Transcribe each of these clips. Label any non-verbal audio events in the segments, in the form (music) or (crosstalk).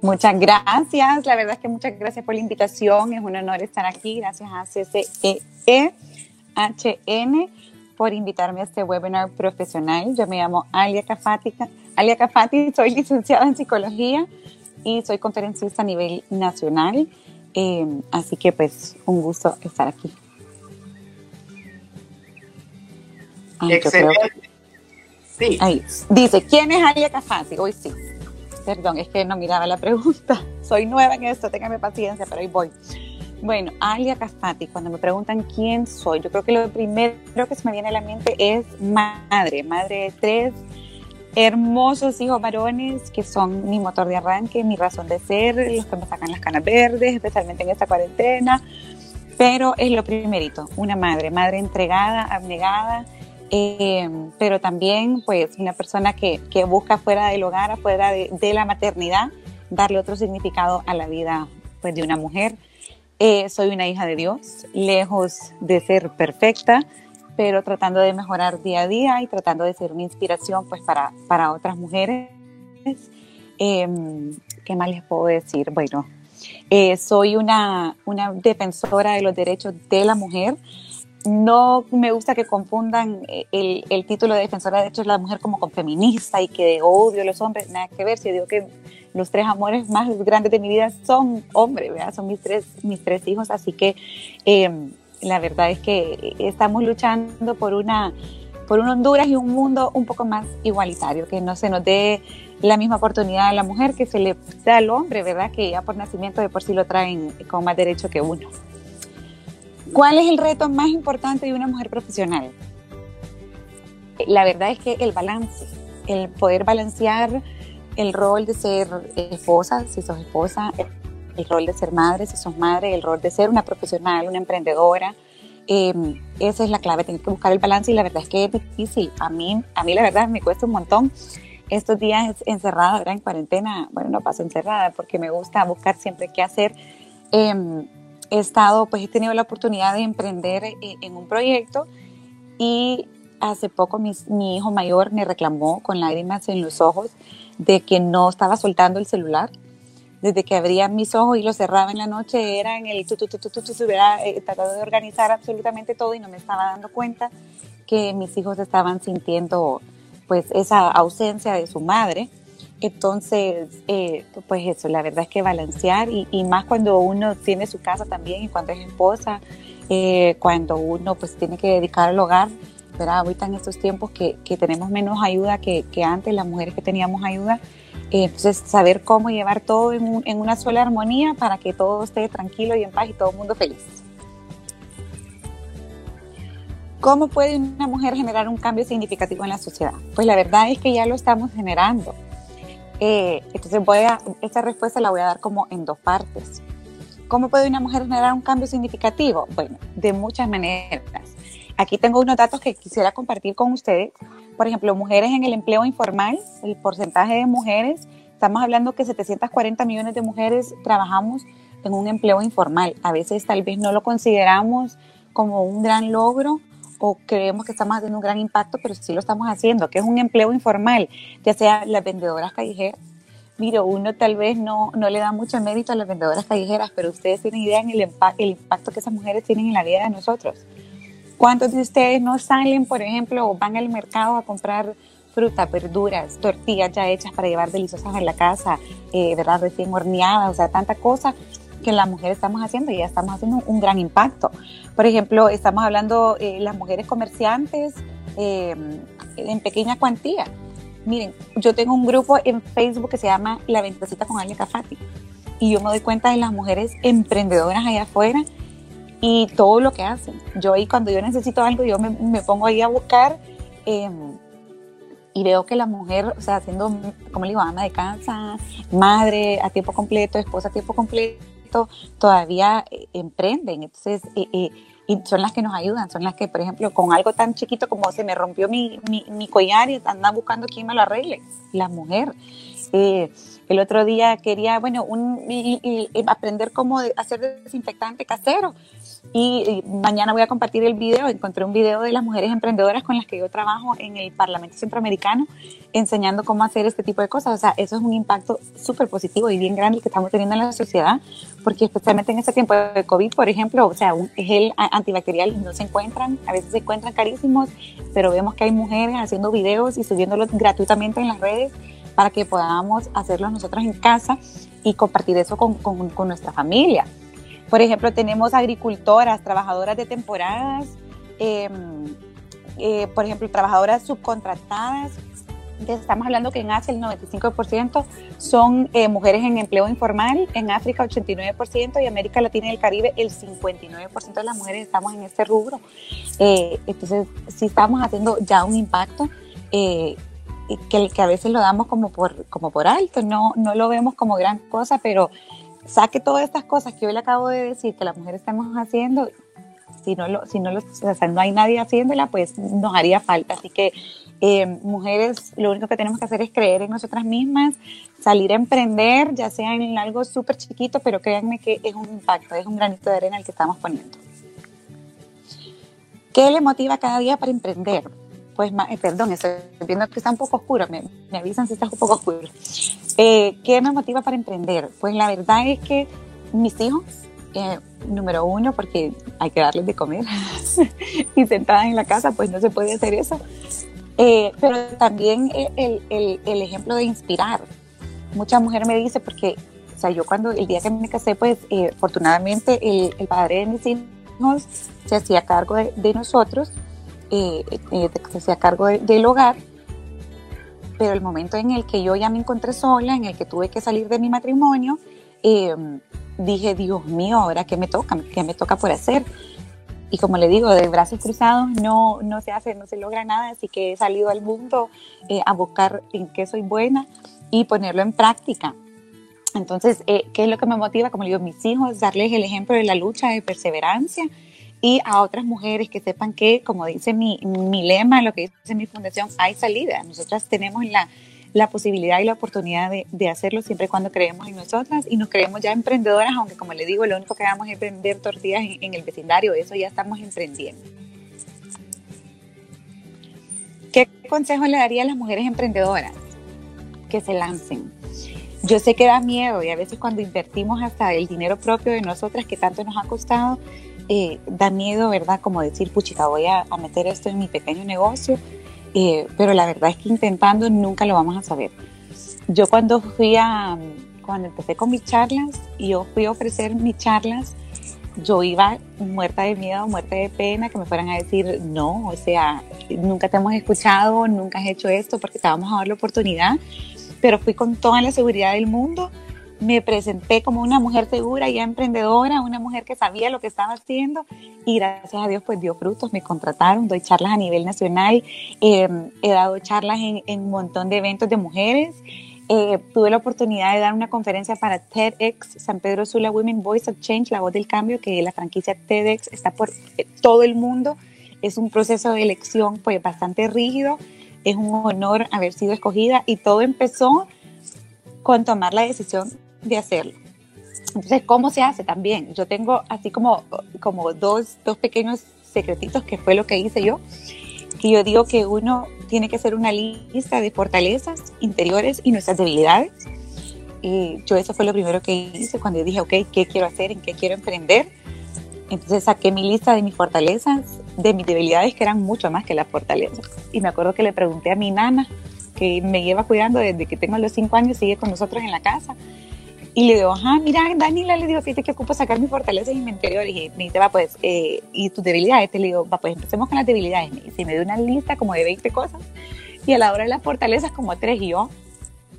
Muchas gracias, la verdad es que muchas gracias por la invitación, es un honor estar aquí, gracias a CCEE HN por invitarme a este webinar profesional. Yo me llamo Alia Cafati, Alia Cafati soy licenciada en psicología y soy conferencista a nivel nacional, eh, así que pues un gusto estar aquí. Excelente. Sí. Ahí. Dice, ¿quién es Alia Cafati? Hoy sí. Perdón, es que no miraba la pregunta. (laughs) Soy nueva en esto, téngame paciencia, pero ahí voy. Bueno, Alia Cafati, cuando me preguntan quién soy, yo creo que lo primero que se me viene a la mente es madre, madre de tres hermosos hijos varones que son mi motor de arranque, mi razón de ser, los que me sacan las canas verdes, especialmente en esta cuarentena. Pero es lo primerito, una madre, madre entregada, abnegada, eh, pero también pues una persona que, que, busca fuera del hogar, fuera de, de, la maternidad, darle otro significado a la vida pues de una mujer. Eh, soy una hija de Dios, lejos de ser perfecta, pero tratando de mejorar día a día y tratando de ser una inspiración pues para, para otras mujeres. Eh, ¿Qué más les puedo decir? Bueno, eh, soy una, una defensora de los derechos de la mujer no me gusta que confundan el, el, título de defensora de derechos de la mujer como con feminista y que odio a los hombres, nada que ver. Si digo que los tres amores más grandes de mi vida son hombres, ¿verdad? son mis tres, mis tres hijos, así que eh, la verdad es que estamos luchando por una por un Honduras y un mundo un poco más igualitario, que no se nos dé la misma oportunidad a la mujer que se le da al hombre, ¿verdad? Que ya por nacimiento de por sí lo traen con más derecho que uno. ¿Cuál es el reto más importante de una mujer profesional? La verdad es que el balance, el poder balancear el rol de ser esposa, si sos esposa, el, rol de ser madre, si sos madre, el rol de ser una profesional, una emprendedora. Eh, esa es la clave, tienes que buscar el balance y la verdad es que es difícil. A mí, a mí la verdad me cuesta un montón. Estos días encerrada, ¿verdad? en cuarentena, bueno, no paso encerrada porque me gusta buscar siempre qué hacer. Eh, he estado, pues he tenido la oportunidad de emprender eh, en un proyecto y hace poco mi, mi, hijo mayor me reclamó con lágrimas en los ojos de que no estaba soltando el celular. Desde que abría mis ojos y lo cerraba en la noche, era en el tu, tu, tu, tu, tu, eh, tratando de organizar absolutamente todo y no me estaba dando cuenta que mis hijos estaban sintiendo pues esa ausencia de su madre entonces, eh, pues eso, la verdad es que balancear y, y, más cuando uno tiene su casa también y cuando es esposa, eh, cuando uno pues tiene que dedicar al hogar, ¿verdad? Ahorita en estos tiempos que, que tenemos menos ayuda que, que, antes, las mujeres que teníamos ayuda, eh, entonces saber cómo llevar todo en, un, en una sola armonía para que todo esté tranquilo y en paz y todo el mundo feliz. ¿Cómo puede una mujer generar un cambio significativo en la sociedad? Pues la verdad es que ya lo estamos generando eh, entonces voy a, esta respuesta la voy a dar como en dos partes. ¿Cómo puede una mujer generar un cambio significativo? Bueno, de muchas maneras. Aquí tengo unos datos que quisiera compartir con ustedes. Por ejemplo, mujeres en el empleo informal, el porcentaje de mujeres, estamos hablando que 740 millones de mujeres trabajamos en un empleo informal. A veces tal vez no lo consideramos como un gran logro o creemos que estamos haciendo un gran impacto, pero sí lo estamos haciendo, que es un empleo informal, ya sea las vendedoras callejeras. Mire, uno tal vez no, no le da mucho mérito a las vendedoras callejeras, pero ustedes tienen idea en el, el impacto que esas mujeres tienen en la vida de nosotros. ¿Cuántos de ustedes no salen, por ejemplo, o van al mercado a comprar fruta, verduras, tortillas ya hechas para llevar deliciosas a la casa, eh, ¿verdad? Recién horneadas, o sea, tanta cosa que las mujeres estamos haciendo y ya estamos haciendo un gran impacto. Por ejemplo, estamos hablando eh, las mujeres comerciantes eh, en pequeña cuantía. Miren, yo tengo un grupo en Facebook que se llama La Ventacita con Alia Cafati y yo me doy cuenta de las mujeres emprendedoras allá afuera y todo lo que hacen. Yo ahí cuando yo necesito algo, yo me, pongo ahí a buscar eh, y veo que la mujer, o sea, siendo, como le digo, ama de casa, madre a tiempo completo, esposa a tiempo completo, todavía eh, emprenden. Entonces, eh, eh, y son las que nos ayudan, son las que, por ejemplo, con algo tan chiquito como se me rompió mi, mi, mi collar y andan buscando quién me lo arregle, la mujer. el otro día quería, bueno, un, y, aprender cómo hacer desinfectante casero. Y, mañana voy a compartir el video. Encontré un video de las mujeres emprendedoras con las que yo trabajo en el Parlamento Centroamericano, enseñando cómo hacer este tipo de cosas. O sea, eso es un impacto súper positivo y bien grande que estamos teniendo en la sociedad, porque especialmente en este tiempo de COVID, por ejemplo, o sea, un gel antibacterial no se encuentran, a veces se encuentran carísimos, pero vemos que hay mujeres haciendo videos y subiéndolos gratuitamente en las redes para que podamos hacerlo nosotros en casa y compartir eso con nuestra familia. Por ejemplo, tenemos agricultoras, trabajadoras de temporadas, em, eh, por ejemplo, trabajadoras subcontratadas. Estamos hablando que en Asia el 95% son eh, mujeres en empleo informal, en África 89% y América Latina y el Caribe el 59% de las mujeres estamos en este rubro. Eh, entonces, sí estamos haciendo ya un impacto que, a veces lo damos como por, alto, no lo vemos como gran cosa, pero saque todas estas cosas que yo le acabo de decir que las mujeres estamos haciendo, si no, lo, si no, lo, o sea, no hay nadie haciéndola, pues nos haría falta. Así que eh, mujeres, lo único que tenemos que hacer es creer en nosotras mismas, salir a emprender, ya sea en algo súper chiquito, pero créanme que es un impacto, es un granito de arena el que estamos poniendo. ¿Qué le motiva cada día para emprender? Pues, eh, perdón, estoy viendo que está un poco oscuro, me, me avisan si está un poco oscuro. Eh, ¿Qué me motiva para emprender? Pues la verdad es que mis hijos, eh, número uno, porque hay que darles de comer (laughs) y sentadas en la casa, pues no se puede hacer eso. Eh, pero también el, ejemplo de inspirar. Mucha mujer me dice, porque, o sea, yo cuando el día que me casé, pues afortunadamente el, padre de mis hijos se hacía cargo de, de nosotros, se hacía cargo de, del hogar pero el momento en el que yo ya me encontré sola, en el que tuve que salir de mi matrimonio, eh, dije, Dios mío, ahora qué me toca, qué me toca por hacer. Y como le digo, de brazos cruzados no, no se hace, no se logra nada, así que he salido al mundo eh, a buscar en qué soy buena y ponerlo en práctica. Entonces, eh, ¿qué es lo que me motiva? Como le digo, mis hijos, darles el ejemplo de la lucha, de perseverancia y a otras mujeres que sepan que, como dice mi, mi lema, lo que dice mi fundación, hay salida. Nosotras tenemos la, la posibilidad y la oportunidad de, de, hacerlo siempre y cuando creemos en nosotras y nos creemos ya emprendedoras, aunque como le digo, lo único que hagamos es vender tortillas en, en el vecindario, eso ya estamos emprendiendo. ¿Qué consejo le daría a las mujeres emprendedoras? Que se lancen. Yo sé que da miedo y a veces cuando invertimos hasta el dinero propio de nosotras que tanto nos ha costado, eh, da miedo, ¿verdad? Como decir, puchica, voy a, meter esto en mi pequeño negocio, eh, pero la verdad es que intentando nunca lo vamos a saber. Yo cuando fui a, cuando empecé con mis charlas, yo fui a ofrecer mis charlas, yo iba muerta de miedo, muerta de pena, que me fueran a decir, no, o sea, nunca te hemos escuchado, nunca has hecho esto, porque te vamos a dar la oportunidad, pero fui con toda la seguridad del mundo me presenté como una mujer segura y emprendedora, una mujer que sabía lo que estaba haciendo y gracias a Dios pues dio frutos, me contrataron, doy charlas a nivel nacional, em, he dado charlas en, un montón de eventos de mujeres, eh, tuve la oportunidad de dar una conferencia para TEDx San Pedro Sula Women Voice of Change, la voz del cambio, que la franquicia TEDx está por eh, todo el mundo, es un proceso de elección pues bastante rígido, es un honor haber sido escogida y todo empezó con tomar la decisión de hacerlo. Entonces, ¿cómo se hace también? Yo tengo así como, como dos, dos pequeños secretitos que fue lo que hice yo, que yo digo que uno tiene que hacer una lista de fortalezas interiores y nuestras debilidades. Y yo eso fue lo primero que hice cuando dije, ok, ¿qué quiero hacer? ¿En qué quiero emprender? Entonces saqué mi lista de mis fortalezas, de mis debilidades, que eran mucho más que las fortalezas. Y me acuerdo que le pregunté a mi nana, que me lleva cuidando desde que tengo los cinco años, sigue con nosotros en la casa. Y le digo, ajá, mira, Daniela, le digo, fíjate que ocupo sacar mis fortalezas y mi interior. Y me dice, va, pues, eh, ¿y tus debilidades? Te le digo, va, pues, empecemos con las debilidades. Me dice, me dio una lista como de 20 cosas. Y a la hora de las fortalezas, como tres. Y yo,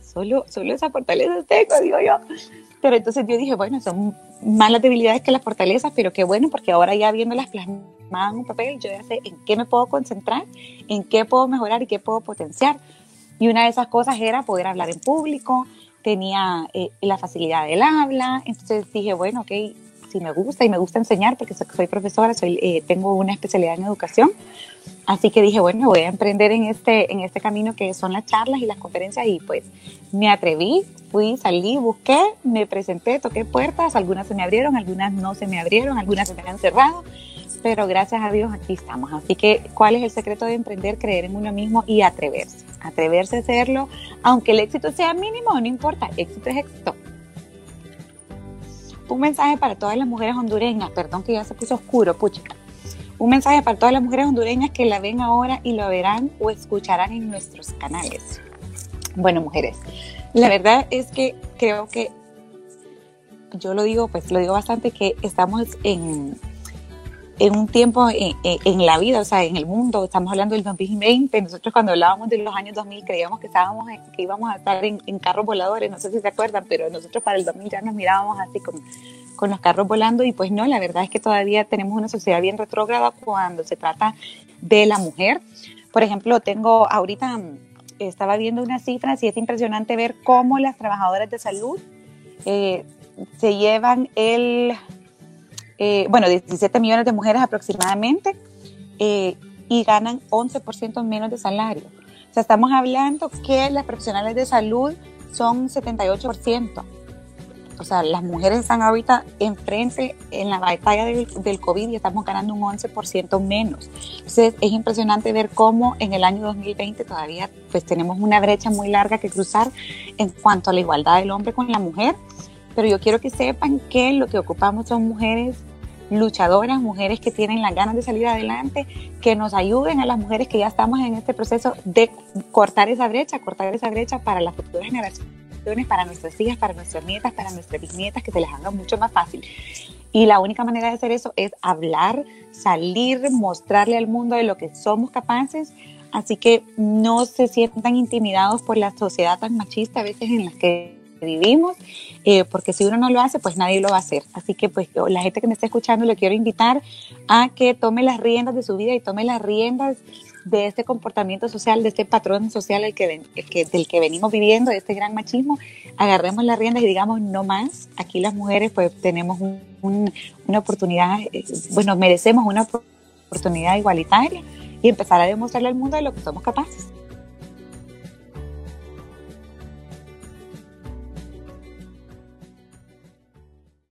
solo, solo esas fortalezas tengo, digo yo. Pero entonces yo dije, bueno, son más las debilidades que las fortalezas, pero qué bueno, porque ahora ya viéndolas plasmadas en un papel, yo ya sé en qué me puedo concentrar, en qué puedo mejorar y qué puedo potenciar. Y una de esas cosas era poder hablar en público, tenía eh, la facilidad del habla, entonces dije, bueno, ok, si me gusta y me gusta enseñar porque soy profesora, soy, eh, tengo una especialidad en educación. Así que dije, bueno, voy a emprender en este, en este camino que son las charlas y las conferencias y pues me atreví, fui, salí, busqué, me presenté, toqué puertas, algunas se me abrieron, algunas no se me abrieron, algunas se me han cerrado, pero gracias a Dios aquí estamos. Así que, ¿cuál es el secreto de emprender? Creer en uno mismo y atreverse, atreverse a hacerlo, aunque el éxito sea mínimo, no importa, éxito es éxito un mensaje para todas las mujeres hondureñas, perdón que ya se puso oscuro, puchica. Un mensaje para todas las mujeres hondureñas que la ven ahora y lo verán o escucharán en nuestros canales. Bueno, mujeres, la verdad es que creo que yo lo digo, pues lo digo bastante que estamos en, en un tiempo en, la vida, o sea, en el mundo, estamos hablando del 2020, nosotros cuando hablábamos de los años 2000 creíamos que estábamos que íbamos a estar en, carros voladores, no sé si se acuerdan, pero nosotros para el 2000 ya nos mirábamos así como con los carros volando y pues no, la verdad es que todavía tenemos una sociedad bien retrógrada cuando se trata de la mujer. Por ejemplo, tengo ahorita, estaba viendo unas cifras y es impresionante ver cómo las trabajadoras de salud eh, se llevan el eh, bueno, 17 millones de mujeres aproximadamente, eh, y ganan 11% menos de salario. O sea, estamos hablando que las profesionales de salud son 78%. O sea, las mujeres están ahorita enfrente en la batalla del, del, COVID y estamos ganando un 11% menos. Entonces, es impresionante ver cómo en el año 2020 todavía pues tenemos una brecha muy larga que cruzar en cuanto a la igualdad del hombre con la mujer. Pero yo quiero que sepan que lo que ocupamos son mujeres luchadoras, mujeres que tienen las ganas de salir adelante, que nos ayuden a las mujeres que ya estamos en este proceso de cortar esa brecha, cortar esa brecha para las futuras generaciones, para nuestras hijas, para nuestras nietas, para nuestras bisnietas, que se les haga mucho más fácil. Y la única manera de hacer eso es hablar, salir, mostrarle al mundo de lo que somos capaces. Así que no se sientan intimidados por la sociedad tan machista a veces en la que vivimos, eh, porque si uno no lo hace, pues nadie lo va a hacer. Así que pues la gente que me está escuchando le quiero invitar a que tome las riendas de su vida y tome las riendas de este comportamiento social, de este patrón social el que, del que venimos viviendo, de este gran machismo, agarremos las riendas y digamos no más. Aquí las mujeres pues tenemos una oportunidad, eh, bueno, merecemos una oportunidad igualitaria y empezar a demostrarle al mundo de lo que somos capaces.